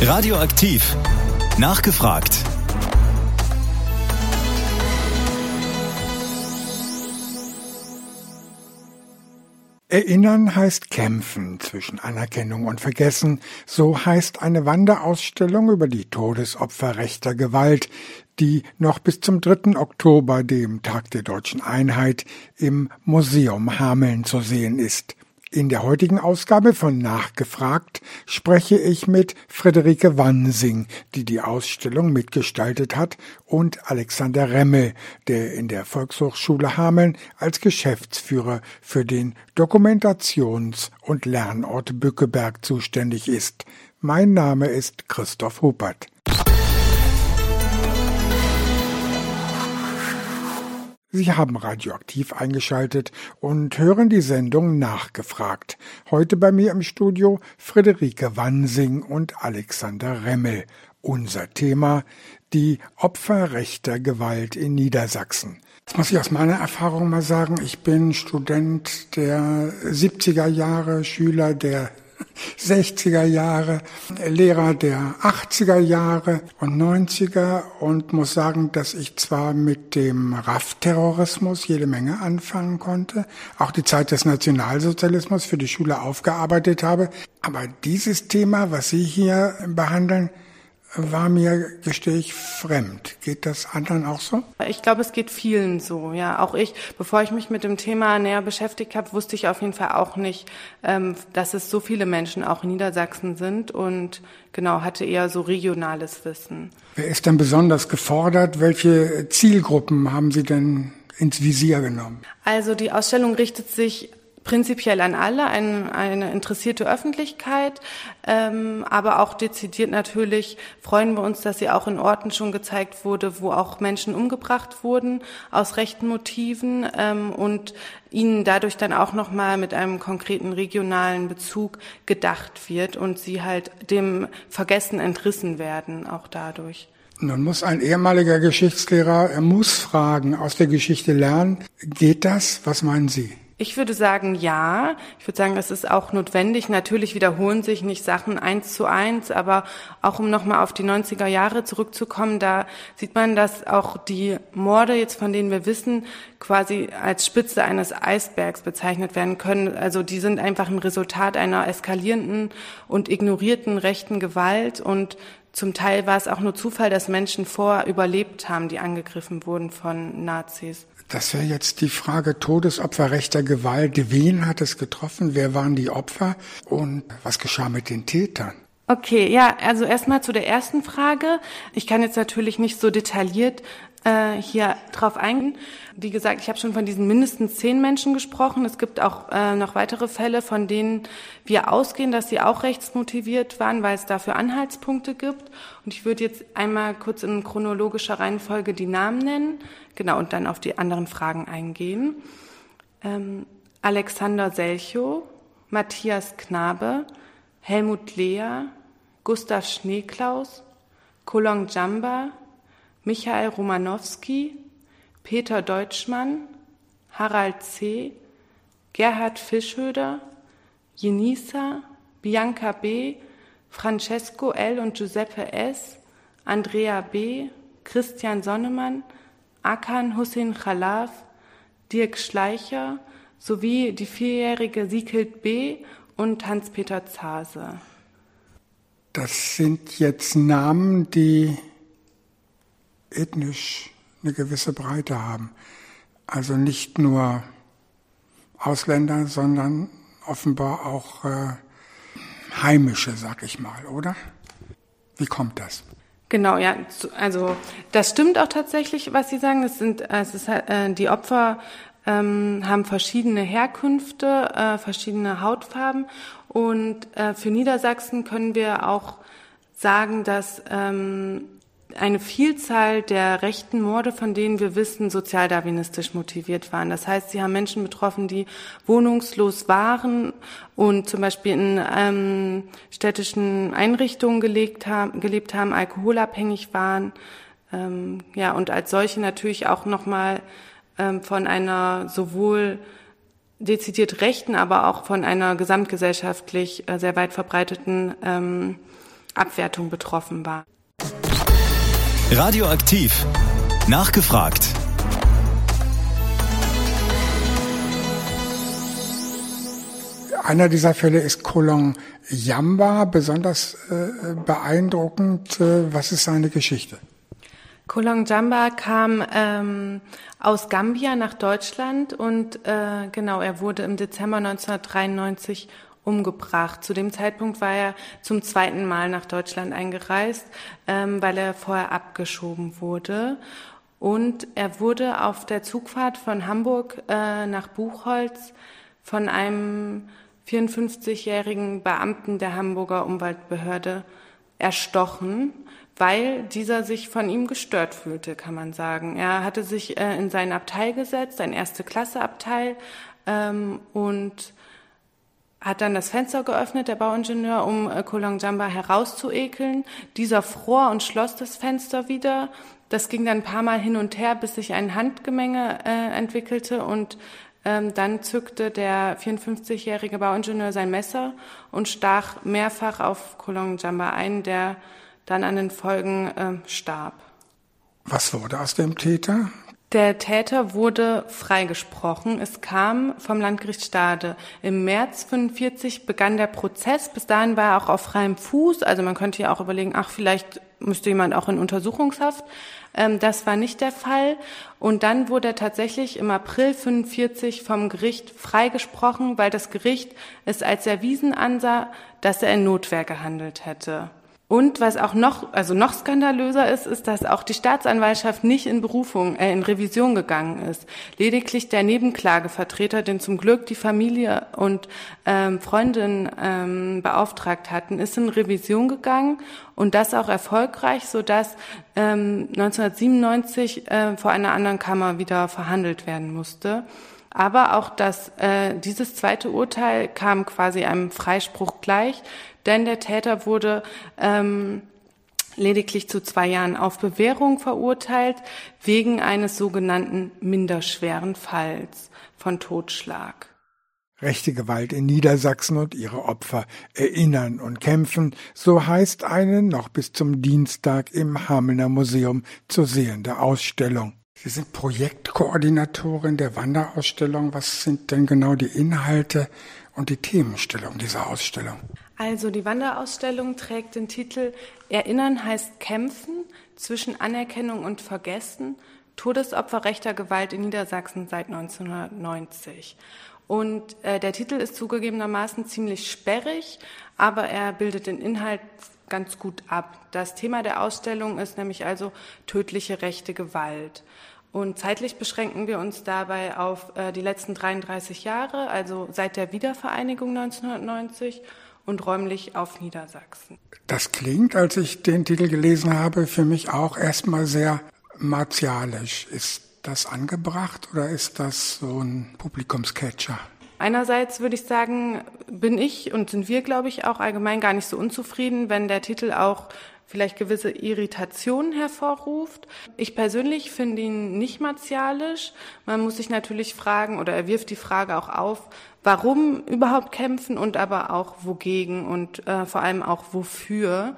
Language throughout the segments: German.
Radioaktiv. Nachgefragt. Erinnern heißt kämpfen zwischen Anerkennung und Vergessen. So heißt eine Wanderausstellung über die Todesopfer rechter Gewalt, die noch bis zum 3. Oktober, dem Tag der deutschen Einheit, im Museum Hameln zu sehen ist. In der heutigen Ausgabe von Nachgefragt spreche ich mit Friederike Wansing, die die Ausstellung mitgestaltet hat, und Alexander Remmel, der in der Volkshochschule Hameln als Geschäftsführer für den Dokumentations- und Lernort Bückeberg zuständig ist. Mein Name ist Christoph Huppert. Sie haben radioaktiv eingeschaltet und hören die Sendung nachgefragt. Heute bei mir im Studio Friederike Wansing und Alexander Remmel. Unser Thema die Opfer rechter Gewalt in Niedersachsen. Das muss ich aus meiner Erfahrung mal sagen. Ich bin Student der 70er Jahre, Schüler der 60er Jahre, Lehrer der 80er Jahre und 90er und muss sagen, dass ich zwar mit dem RAF-Terrorismus jede Menge anfangen konnte, auch die Zeit des Nationalsozialismus für die Schule aufgearbeitet habe, aber dieses Thema, was Sie hier behandeln, war mir, gestehe ich, fremd. Geht das anderen auch so? Ich glaube, es geht vielen so. Ja, auch ich, bevor ich mich mit dem Thema näher beschäftigt habe, wusste ich auf jeden Fall auch nicht, ähm, dass es so viele Menschen auch in Niedersachsen sind und genau hatte eher so regionales Wissen. Wer ist denn besonders gefordert? Welche Zielgruppen haben Sie denn ins Visier genommen? Also die Ausstellung richtet sich prinzipiell an alle, ein, eine interessierte Öffentlichkeit, ähm, aber auch dezidiert natürlich freuen wir uns, dass sie auch in Orten schon gezeigt wurde, wo auch Menschen umgebracht wurden aus rechten Motiven ähm, und ihnen dadurch dann auch nochmal mit einem konkreten regionalen Bezug gedacht wird und sie halt dem Vergessen entrissen werden, auch dadurch. Nun muss ein ehemaliger Geschichtslehrer, er muss Fragen aus der Geschichte lernen. Geht das? Was meinen Sie? Ich würde sagen, ja. Ich würde sagen, es ist auch notwendig. Natürlich wiederholen sich nicht Sachen eins zu eins, aber auch um nochmal auf die 90er Jahre zurückzukommen, da sieht man, dass auch die Morde jetzt, von denen wir wissen, quasi als Spitze eines Eisbergs bezeichnet werden können. Also die sind einfach ein Resultat einer eskalierenden und ignorierten rechten Gewalt und zum Teil war es auch nur Zufall, dass Menschen vor überlebt haben, die angegriffen wurden von Nazis. Das wäre jetzt die Frage Todesopfer rechter Gewalt. Wen hat es getroffen? Wer waren die Opfer? Und was geschah mit den Tätern? Okay, ja, also erstmal zu der ersten Frage. Ich kann jetzt natürlich nicht so detailliert äh, hier drauf eingehen. Wie gesagt, ich habe schon von diesen mindestens zehn Menschen gesprochen. Es gibt auch äh, noch weitere Fälle, von denen wir ausgehen, dass sie auch rechtsmotiviert waren, weil es dafür Anhaltspunkte gibt. Und ich würde jetzt einmal kurz in chronologischer Reihenfolge die Namen nennen, genau, und dann auf die anderen Fragen eingehen. Ähm, Alexander Selchow, Matthias Knabe, Helmut Lea, Gustav Schneeklaus, Kolong Jamba, Michael Romanowski, Peter Deutschmann, Harald C., Gerhard Fischhöder, Jenisa, Bianca B., Francesco L. und Giuseppe S., Andrea B., Christian Sonnemann, Akan Hussein Khalaf, Dirk Schleicher sowie die vierjährige Siekild B. und Hans-Peter Zase. Das sind jetzt Namen, die ethnisch eine gewisse Breite haben. Also nicht nur Ausländer, sondern offenbar auch äh, heimische, sag ich mal, oder? Wie kommt das? Genau, ja, also das stimmt auch tatsächlich, was Sie sagen. Es sind, es ist, äh, die Opfer ähm, haben verschiedene Herkünfte, äh, verschiedene Hautfarben und äh, für Niedersachsen können wir auch sagen, dass ähm, eine Vielzahl der rechten Morde, von denen wir wissen, sozialdarwinistisch motiviert waren. Das heißt, sie haben Menschen betroffen, die wohnungslos waren und zum Beispiel in ähm, städtischen Einrichtungen gelebt haben, gelebt haben alkoholabhängig waren, ähm, ja und als solche natürlich auch nochmal ähm, von einer sowohl dezidiert rechten, aber auch von einer gesamtgesellschaftlich äh, sehr weit verbreiteten ähm, Abwertung betroffen war. Radioaktiv. Nachgefragt. Einer dieser Fälle ist Kolong Yamba, besonders äh, beeindruckend. Äh, was ist seine Geschichte? Kolong Jamba kam ähm, aus Gambia nach Deutschland und äh, genau, er wurde im Dezember 1993 umgebracht. Zu dem Zeitpunkt war er zum zweiten Mal nach Deutschland eingereist, ähm, weil er vorher abgeschoben wurde. Und er wurde auf der Zugfahrt von Hamburg äh, nach Buchholz von einem 54-jährigen Beamten der Hamburger Umweltbehörde erstochen, weil dieser sich von ihm gestört fühlte, kann man sagen. Er hatte sich äh, in sein Abteil gesetzt, ein erste Klasse Abteil, ähm, und hat dann das Fenster geöffnet, der Bauingenieur, um äh, Kolong Jamba herauszuekeln. Dieser fror und schloss das Fenster wieder. Das ging dann ein paar Mal hin und her, bis sich ein Handgemenge äh, entwickelte und ähm, dann zückte der 54-jährige Bauingenieur sein Messer und stach mehrfach auf Kolong Jamba ein, der dann an den Folgen äh, starb. Was wurde aus dem Täter? Der Täter wurde freigesprochen. Es kam vom Landgericht Stade. Im März 45 begann der Prozess. Bis dahin war er auch auf freiem Fuß. Also man könnte ja auch überlegen, ach, vielleicht müsste jemand auch in Untersuchungshaft. Ähm, das war nicht der Fall. Und dann wurde er tatsächlich im April 45 vom Gericht freigesprochen, weil das Gericht es als erwiesen ansah, dass er in Notwehr gehandelt hätte. Und was auch noch, also noch skandalöser ist, ist, dass auch die Staatsanwaltschaft nicht in Berufung, äh, in Revision gegangen ist. Lediglich der Nebenklagevertreter, den zum Glück die Familie und ähm, Freundin ähm, beauftragt hatten, ist in Revision gegangen und das auch erfolgreich, so dass ähm, 1997 äh, vor einer anderen Kammer wieder verhandelt werden musste. Aber auch das, äh, dieses zweite Urteil kam quasi einem Freispruch gleich, denn der Täter wurde ähm, lediglich zu zwei Jahren auf Bewährung verurteilt wegen eines sogenannten minderschweren Falls von Totschlag. Rechte Gewalt in Niedersachsen und ihre Opfer erinnern und kämpfen, so heißt eine noch bis zum Dienstag im Hamelner Museum zu sehende Ausstellung. Sie sind Projektkoordinatorin der Wanderausstellung. Was sind denn genau die Inhalte und die Themenstellung dieser Ausstellung? Also die Wanderausstellung trägt den Titel Erinnern heißt Kämpfen zwischen Anerkennung und Vergessen, Todesopfer rechter Gewalt in Niedersachsen seit 1990. Und äh, der Titel ist zugegebenermaßen ziemlich sperrig, aber er bildet den Inhalt ganz gut ab. Das Thema der Ausstellung ist nämlich also tödliche rechte Gewalt. Und zeitlich beschränken wir uns dabei auf äh, die letzten 33 Jahre, also seit der Wiedervereinigung 1990 und räumlich auf Niedersachsen. Das klingt, als ich den Titel gelesen habe, für mich auch erstmal sehr martialisch. Ist das angebracht oder ist das so ein Publikumscatcher? Einerseits würde ich sagen, bin ich und sind wir, glaube ich, auch allgemein gar nicht so unzufrieden, wenn der Titel auch vielleicht gewisse Irritationen hervorruft. Ich persönlich finde ihn nicht martialisch. Man muss sich natürlich fragen oder er wirft die Frage auch auf, warum überhaupt kämpfen und aber auch wogegen und äh, vor allem auch wofür.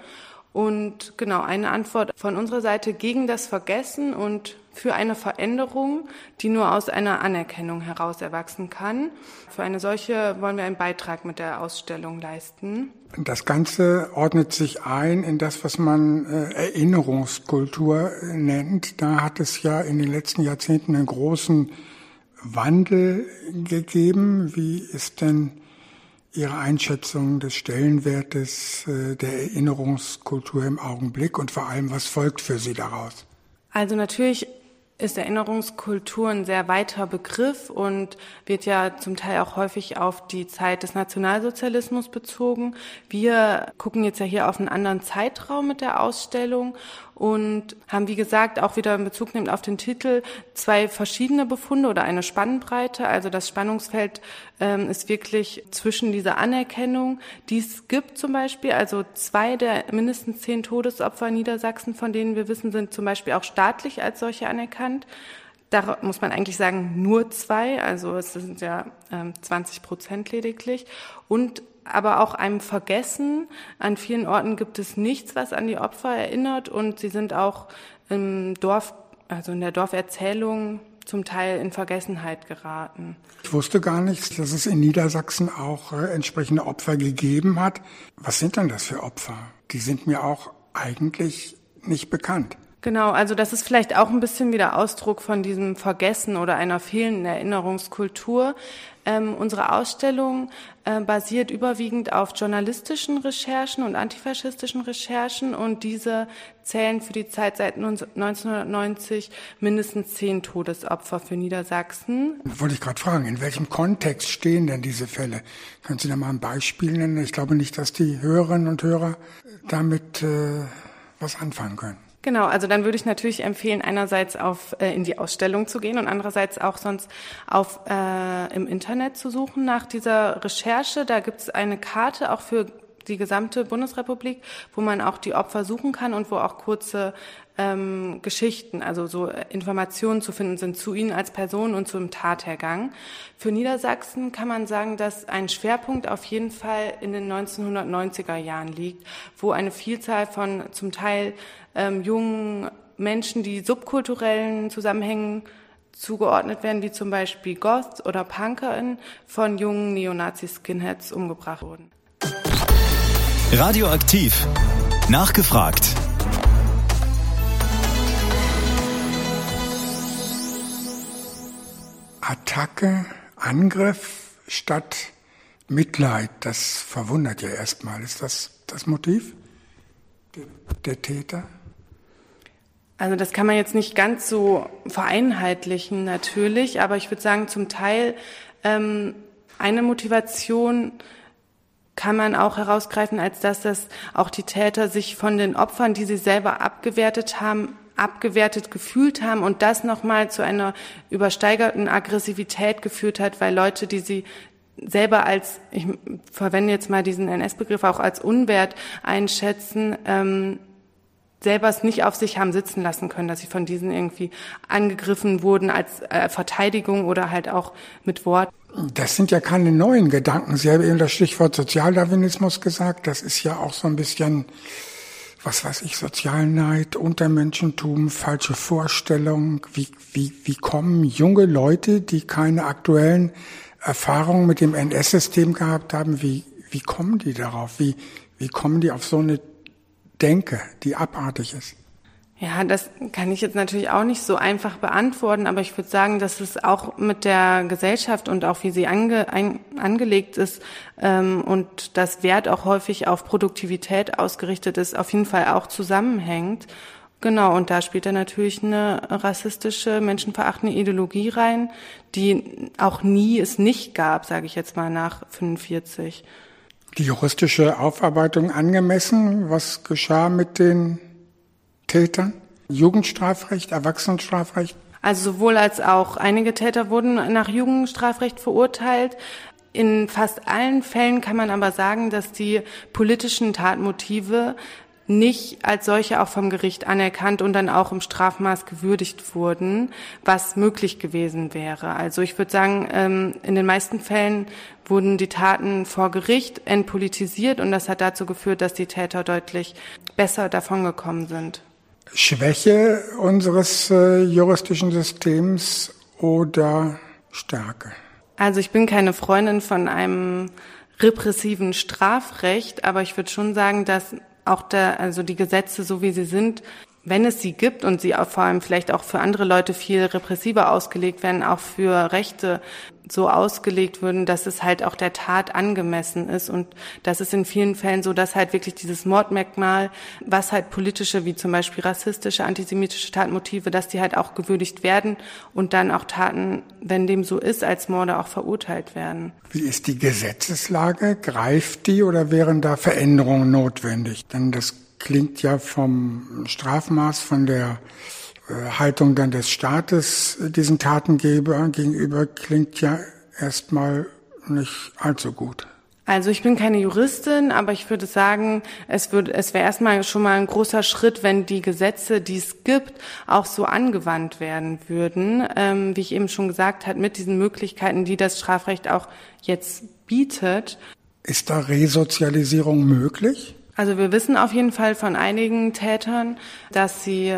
Und genau, eine Antwort von unserer Seite gegen das Vergessen und für eine Veränderung, die nur aus einer Anerkennung heraus erwachsen kann. Für eine solche wollen wir einen Beitrag mit der Ausstellung leisten. Das Ganze ordnet sich ein in das, was man äh, Erinnerungskultur nennt. Da hat es ja in den letzten Jahrzehnten einen großen Wandel gegeben. Wie ist denn Ihre Einschätzung des Stellenwertes äh, der Erinnerungskultur im Augenblick und vor allem, was folgt für Sie daraus? Also natürlich ist Erinnerungskultur ein sehr weiter Begriff und wird ja zum Teil auch häufig auf die Zeit des Nationalsozialismus bezogen. Wir gucken jetzt ja hier auf einen anderen Zeitraum mit der Ausstellung und haben, wie gesagt, auch wieder in Bezug nehmend auf den Titel zwei verschiedene Befunde oder eine Spannbreite. Also das Spannungsfeld ähm, ist wirklich zwischen dieser Anerkennung, die es gibt zum Beispiel, also zwei der mindestens zehn Todesopfer in Niedersachsen, von denen wir wissen, sind zum Beispiel auch staatlich als solche anerkannt. Da muss man eigentlich sagen, nur zwei, also es sind ja ähm, 20 Prozent lediglich. Und aber auch einem Vergessen. An vielen Orten gibt es nichts, was an die Opfer erinnert und sie sind auch im Dorf, also in der Dorferzählung zum Teil in Vergessenheit geraten. Ich wusste gar nicht, dass es in Niedersachsen auch äh, entsprechende Opfer gegeben hat. Was sind denn das für Opfer? Die sind mir auch eigentlich nicht bekannt. Genau, also das ist vielleicht auch ein bisschen wieder Ausdruck von diesem Vergessen oder einer fehlenden Erinnerungskultur. Ähm, unsere Ausstellung äh, basiert überwiegend auf journalistischen Recherchen und antifaschistischen Recherchen und diese zählen für die Zeit seit 1990 mindestens zehn Todesopfer für Niedersachsen. Wollte ich gerade fragen, in welchem Kontext stehen denn diese Fälle? Können Sie da mal ein Beispiel nennen? Ich glaube nicht, dass die Hörerinnen und Hörer damit äh, was anfangen können. Genau, also dann würde ich natürlich empfehlen, einerseits auf äh, in die Ausstellung zu gehen und andererseits auch sonst auf äh, im Internet zu suchen nach dieser Recherche. Da gibt es eine Karte auch für die gesamte Bundesrepublik, wo man auch die Opfer suchen kann und wo auch kurze ähm, Geschichten, also so Informationen zu finden sind zu ihnen als Person und zum Tathergang. Für Niedersachsen kann man sagen, dass ein Schwerpunkt auf jeden Fall in den 1990er Jahren liegt, wo eine Vielzahl von zum Teil ähm, jungen Menschen, die subkulturellen Zusammenhängen zugeordnet werden, wie zum Beispiel Goths oder PunkerInnen, von jungen Neonazi-Skinheads umgebracht wurden. Radioaktiv. Nachgefragt. Attacke, Angriff statt Mitleid, das verwundert ja erstmal. Ist das das Motiv der, der Täter? Also das kann man jetzt nicht ganz so vereinheitlichen natürlich, aber ich würde sagen, zum Teil ähm, eine Motivation kann man auch herausgreifen, als dass das auch die Täter sich von den Opfern, die sie selber abgewertet haben, abgewertet gefühlt haben und das nochmal zu einer übersteigerten Aggressivität geführt hat, weil Leute, die sie selber als, ich verwende jetzt mal diesen NS-Begriff auch als unwert einschätzen, ähm, selber es nicht auf sich haben sitzen lassen können, dass sie von diesen irgendwie angegriffen wurden als äh, Verteidigung oder halt auch mit Worten. Das sind ja keine neuen Gedanken. Sie haben eben das Stichwort Sozialdarwinismus gesagt. Das ist ja auch so ein bisschen was weiß ich, Sozialneid, Untermenschentum, falsche Vorstellungen. Wie, wie, wie kommen junge Leute, die keine aktuellen Erfahrungen mit dem NS-System gehabt haben, wie, wie kommen die darauf? Wie, wie kommen die auf so eine Denke, die abartig ist? Ja, das kann ich jetzt natürlich auch nicht so einfach beantworten, aber ich würde sagen, dass es auch mit der Gesellschaft und auch wie sie ange, ein, angelegt ist ähm, und das Wert auch häufig auf Produktivität ausgerichtet ist, auf jeden Fall auch zusammenhängt. Genau, und da spielt er natürlich eine rassistische, menschenverachtende Ideologie rein, die auch nie es nicht gab, sage ich jetzt mal nach 45. Die juristische Aufarbeitung angemessen? Was geschah mit den Tätern? Jugendstrafrecht, Erwachsenenstrafrecht? Also sowohl als auch einige Täter wurden nach Jugendstrafrecht verurteilt. In fast allen Fällen kann man aber sagen, dass die politischen Tatmotive nicht als solche auch vom Gericht anerkannt und dann auch im Strafmaß gewürdigt wurden, was möglich gewesen wäre. Also ich würde sagen, ähm, in den meisten Fällen wurden die Taten vor Gericht entpolitisiert und das hat dazu geführt, dass die Täter deutlich besser davongekommen sind. Schwäche unseres äh, juristischen Systems oder Stärke? Also ich bin keine Freundin von einem repressiven Strafrecht, aber ich würde schon sagen, dass auch der, also die Gesetze, so wie sie sind, wenn es sie gibt und sie vor allem vielleicht auch für andere Leute viel repressiver ausgelegt werden, auch für Rechte so ausgelegt würden, dass es halt auch der Tat angemessen ist. Und das ist in vielen Fällen so, dass halt wirklich dieses Mordmerkmal, was halt politische, wie zum Beispiel rassistische, antisemitische Tatmotive, dass die halt auch gewürdigt werden und dann auch Taten, wenn dem so ist, als Morde auch verurteilt werden. Wie ist die Gesetzeslage? Greift die oder wären da Veränderungen notwendig? Denn das klingt ja vom Strafmaß, von der äh, Haltung dann des Staates diesen Tatengeber gegenüber klingt ja erstmal nicht allzu gut. Also ich bin keine Juristin, aber ich würde sagen, es würde, es wäre erstmal schon mal ein großer Schritt, wenn die Gesetze, die es gibt, auch so angewandt werden würden. Ähm, wie ich eben schon gesagt habe, mit diesen Möglichkeiten, die das Strafrecht auch jetzt bietet. Ist da Resozialisierung möglich? Also wir wissen auf jeden Fall von einigen Tätern, dass sie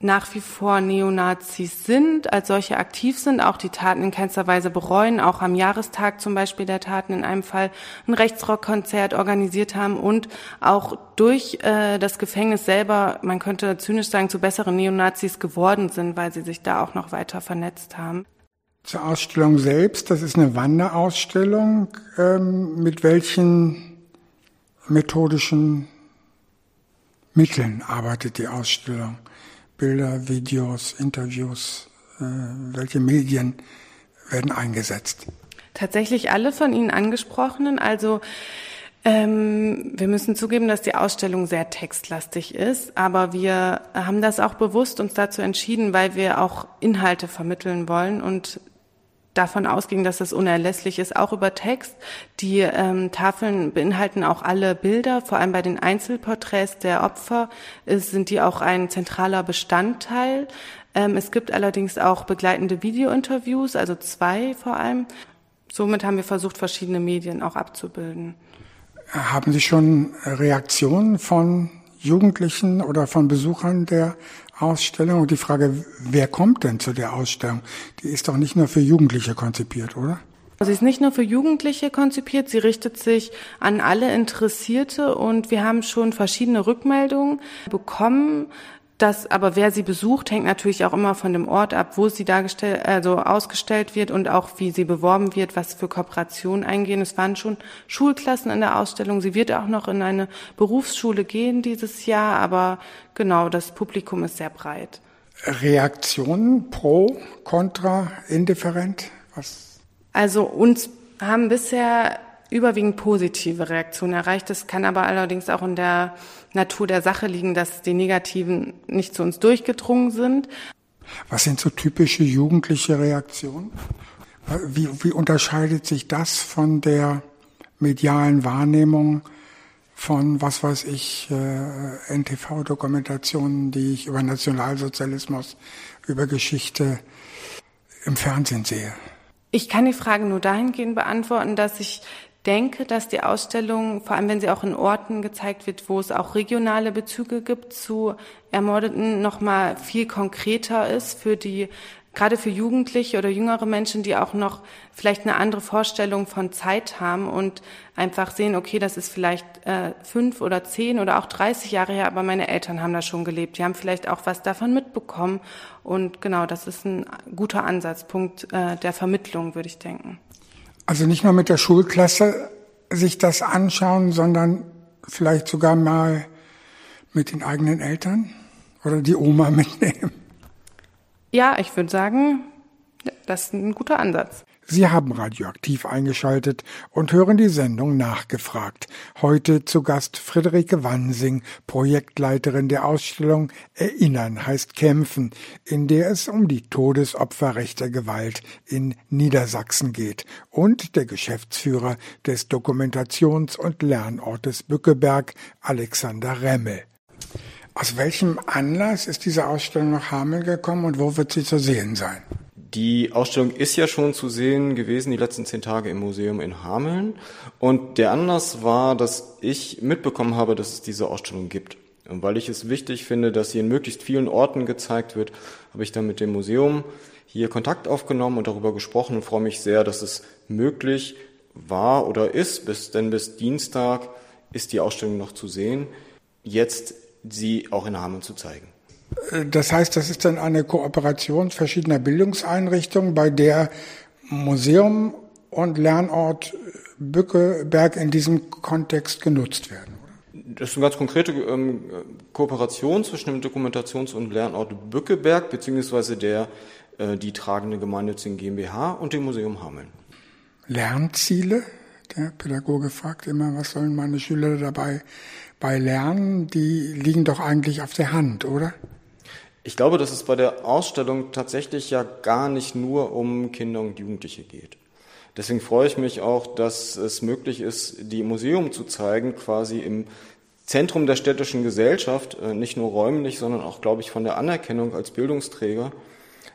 nach wie vor Neonazis sind, als solche aktiv sind, auch die Taten in keinster Weise bereuen, auch am Jahrestag zum Beispiel der Taten in einem Fall ein Rechtsrockkonzert organisiert haben und auch durch äh, das Gefängnis selber, man könnte zynisch sagen, zu besseren Neonazis geworden sind, weil sie sich da auch noch weiter vernetzt haben. Zur Ausstellung selbst, das ist eine Wanderausstellung. Ähm, mit welchen methodischen Mitteln arbeitet die Ausstellung? Bilder, Videos, Interviews, äh, welche Medien werden eingesetzt? Tatsächlich alle von Ihnen angesprochenen. Also ähm, wir müssen zugeben, dass die Ausstellung sehr textlastig ist, aber wir haben das auch bewusst uns dazu entschieden, weil wir auch Inhalte vermitteln wollen und davon ausging, dass das unerlässlich ist, auch über Text. Die ähm, Tafeln beinhalten auch alle Bilder, vor allem bei den Einzelporträts der Opfer ist, sind die auch ein zentraler Bestandteil. Ähm, es gibt allerdings auch begleitende Videointerviews, also zwei vor allem. Somit haben wir versucht, verschiedene Medien auch abzubilden. Haben Sie schon Reaktionen von Jugendlichen oder von Besuchern der Ausstellung. Und die Frage, wer kommt denn zu der Ausstellung? Die ist doch nicht nur für Jugendliche konzipiert, oder? Sie ist nicht nur für Jugendliche konzipiert, sie richtet sich an alle Interessierte und wir haben schon verschiedene Rückmeldungen bekommen das, aber wer sie besucht, hängt natürlich auch immer von dem Ort ab, wo sie dargestellt, also ausgestellt wird und auch wie sie beworben wird, was für Kooperationen eingehen. Es waren schon Schulklassen in der Ausstellung. Sie wird auch noch in eine Berufsschule gehen dieses Jahr, aber genau, das Publikum ist sehr breit. Reaktionen pro, contra, indifferent? Was? Also uns haben bisher überwiegend positive Reaktionen erreicht. Das kann aber allerdings auch in der Natur der Sache liegen, dass die negativen nicht zu uns durchgedrungen sind. Was sind so typische jugendliche Reaktionen? Wie, wie unterscheidet sich das von der medialen Wahrnehmung von, was weiß ich, äh, NTV-Dokumentationen, die ich über Nationalsozialismus, über Geschichte im Fernsehen sehe? Ich kann die Frage nur dahingehend beantworten, dass ich denke, dass die Ausstellung, vor allem wenn sie auch in Orten gezeigt wird, wo es auch regionale Bezüge gibt zu Ermordeten, nochmal viel konkreter ist für die, gerade für Jugendliche oder jüngere Menschen, die auch noch vielleicht eine andere Vorstellung von Zeit haben und einfach sehen, okay, das ist vielleicht äh, fünf oder zehn oder auch 30 Jahre her, aber meine Eltern haben da schon gelebt. Die haben vielleicht auch was davon mitbekommen. Und genau, das ist ein guter Ansatzpunkt äh, der Vermittlung, würde ich denken. Also nicht nur mit der Schulklasse sich das anschauen, sondern vielleicht sogar mal mit den eigenen Eltern oder die Oma mitnehmen. Ja, ich würde sagen, das ist ein guter Ansatz. Sie haben radioaktiv eingeschaltet und hören die Sendung nachgefragt. Heute zu Gast Friederike Wansing, Projektleiterin der Ausstellung Erinnern heißt Kämpfen, in der es um die Todesopfer rechter Gewalt in Niedersachsen geht und der Geschäftsführer des Dokumentations- und Lernortes Bückeberg, Alexander Remmel. Aus welchem Anlass ist diese Ausstellung nach Hameln gekommen und wo wird sie zu sehen sein? Die Ausstellung ist ja schon zu sehen gewesen, die letzten zehn Tage im Museum in Hameln. Und der Anlass war, dass ich mitbekommen habe, dass es diese Ausstellung gibt. Und weil ich es wichtig finde, dass sie in möglichst vielen Orten gezeigt wird, habe ich dann mit dem Museum hier Kontakt aufgenommen und darüber gesprochen und freue mich sehr, dass es möglich war oder ist, bis, denn bis Dienstag ist die Ausstellung noch zu sehen, jetzt sie auch in Hameln zu zeigen. Das heißt, das ist dann eine Kooperation verschiedener Bildungseinrichtungen, bei der Museum und Lernort Bückeberg in diesem Kontext genutzt werden. Das ist eine ganz konkrete ähm, Kooperation zwischen dem Dokumentations- und Lernort Bückeberg beziehungsweise der äh, die tragende gemeinnützigen GmbH und dem Museum Hameln. Lernziele? Der Pädagoge fragt immer, was sollen meine Schüler dabei bei lernen? Die liegen doch eigentlich auf der Hand, oder? Ich glaube, dass es bei der Ausstellung tatsächlich ja gar nicht nur um Kinder und Jugendliche geht. Deswegen freue ich mich auch, dass es möglich ist, die Museum zu zeigen, quasi im Zentrum der städtischen Gesellschaft, äh, nicht nur räumlich, sondern auch, glaube ich, von der Anerkennung als Bildungsträger.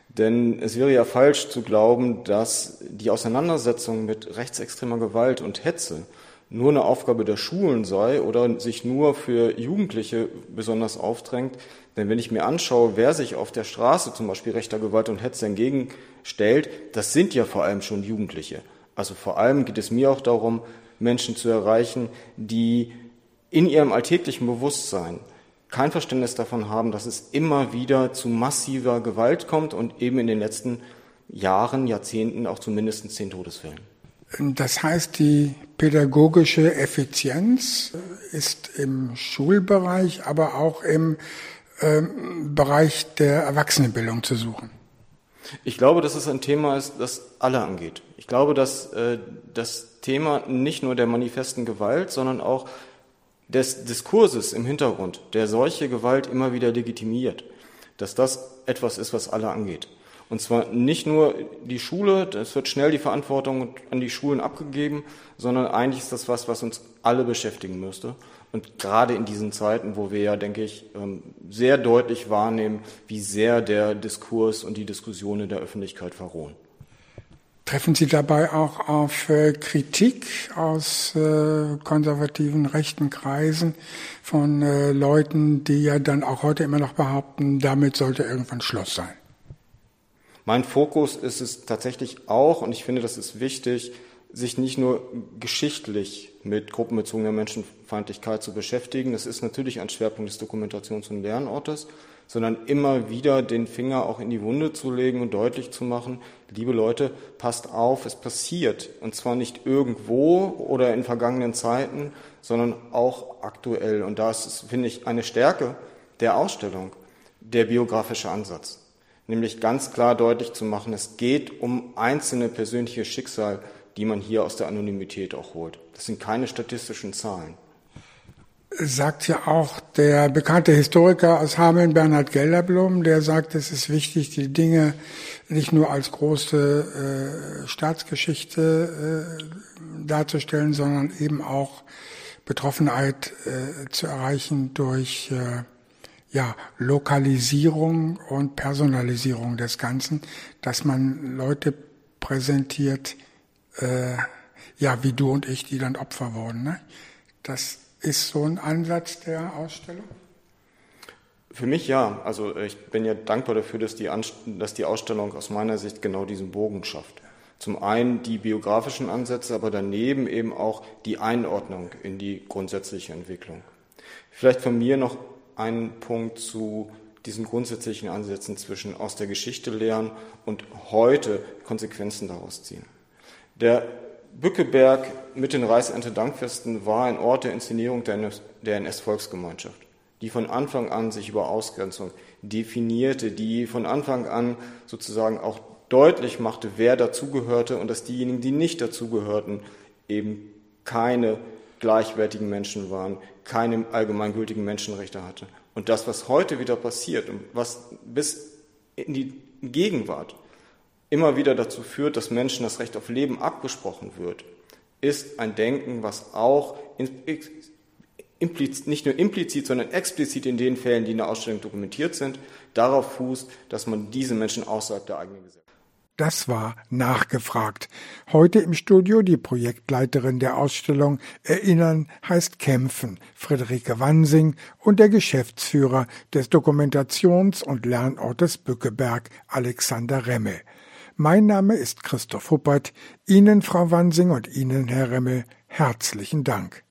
Denn es wäre ja falsch zu glauben, dass die Auseinandersetzung mit rechtsextremer Gewalt und Hetze nur eine Aufgabe der Schulen sei oder sich nur für Jugendliche besonders aufdrängt. Denn wenn ich mir anschaue, wer sich auf der Straße zum Beispiel rechter Gewalt und Hetze entgegenstellt, das sind ja vor allem schon Jugendliche. Also vor allem geht es mir auch darum, Menschen zu erreichen, die in ihrem alltäglichen Bewusstsein kein Verständnis davon haben, dass es immer wieder zu massiver Gewalt kommt und eben in den letzten Jahren, Jahrzehnten auch zu mindestens zehn Todesfällen. Das heißt, die pädagogische Effizienz ist im Schulbereich, aber auch im ähm, Bereich der Erwachsenenbildung zu suchen. Ich glaube, dass es ein Thema ist, das alle angeht. Ich glaube, dass äh, das Thema nicht nur der manifesten Gewalt, sondern auch des Diskurses im Hintergrund, der solche Gewalt immer wieder legitimiert, dass das etwas ist, was alle angeht. Und zwar nicht nur die Schule, es wird schnell die Verantwortung an die Schulen abgegeben, sondern eigentlich ist das was, was uns alle beschäftigen müsste. Und gerade in diesen Zeiten, wo wir ja, denke ich, ähm, sehr deutlich wahrnehmen, wie sehr der Diskurs und die Diskussion in der Öffentlichkeit verrohen. Treffen Sie dabei auch auf äh, Kritik aus äh, konservativen rechten Kreisen von äh, Leuten, die ja dann auch heute immer noch behaupten, damit sollte irgendwann Schluss sein? Mein Fokus ist es tatsächlich auch, und ich finde, das ist wichtig, sich nicht nur geschichtlich mit gruppenbezogener Menschenfeindlichkeit zu beschäftigen. Das ist natürlich ein Schwerpunkt des Dokumentations- und Lernortes, sondern immer wieder den Finger auch in die Wunde zu legen und deutlich zu machen, liebe Leute, passt auf, es passiert. Und zwar nicht irgendwo oder in vergangenen Zeiten, sondern auch aktuell. Und da ist, finde ich, eine Stärke der Ausstellung, der biografische Ansatz nämlich ganz klar deutlich zu machen, es geht um einzelne persönliche Schicksal, die man hier aus der Anonymität auch holt. Das sind keine statistischen Zahlen. Sagt ja auch der bekannte Historiker aus Hameln, Bernhard Gelderblum, der sagt, es ist wichtig, die Dinge nicht nur als große äh, Staatsgeschichte äh, darzustellen, sondern eben auch Betroffenheit äh, zu erreichen durch äh, ja, Lokalisierung und Personalisierung des Ganzen, dass man Leute präsentiert, äh, ja, wie du und ich, die dann Opfer wurden. Ne? Das ist so ein Ansatz der Ausstellung? Für mich ja. Also ich bin ja dankbar dafür, dass die, dass die Ausstellung aus meiner Sicht genau diesen Bogen schafft. Zum einen die biografischen Ansätze, aber daneben eben auch die Einordnung in die grundsätzliche Entwicklung. Vielleicht von mir noch einen Punkt zu diesen grundsätzlichen Ansätzen zwischen aus der Geschichte lernen und heute Konsequenzen daraus ziehen. Der Bückeberg mit den Reichsernte-Dankfesten war ein Ort der Inszenierung der NS-Volksgemeinschaft, die von Anfang an sich über Ausgrenzung definierte, die von Anfang an sozusagen auch deutlich machte, wer dazugehörte und dass diejenigen, die nicht dazugehörten, eben keine gleichwertigen Menschen waren, keine allgemeingültigen Menschenrechte hatte. Und das, was heute wieder passiert und was bis in die Gegenwart immer wieder dazu führt, dass Menschen das Recht auf Leben abgesprochen wird, ist ein Denken, was auch nicht nur implizit, sondern explizit in den Fällen, die in der Ausstellung dokumentiert sind, darauf fußt, dass man diese Menschen außerhalb der eigenen Gesellschaft das war nachgefragt. Heute im Studio die Projektleiterin der Ausstellung Erinnern heißt Kämpfen, Friederike Wansing und der Geschäftsführer des Dokumentations- und Lernortes Bückeberg, Alexander Remmel. Mein Name ist Christoph Huppert. Ihnen, Frau Wansing und Ihnen, Herr Remmel, herzlichen Dank.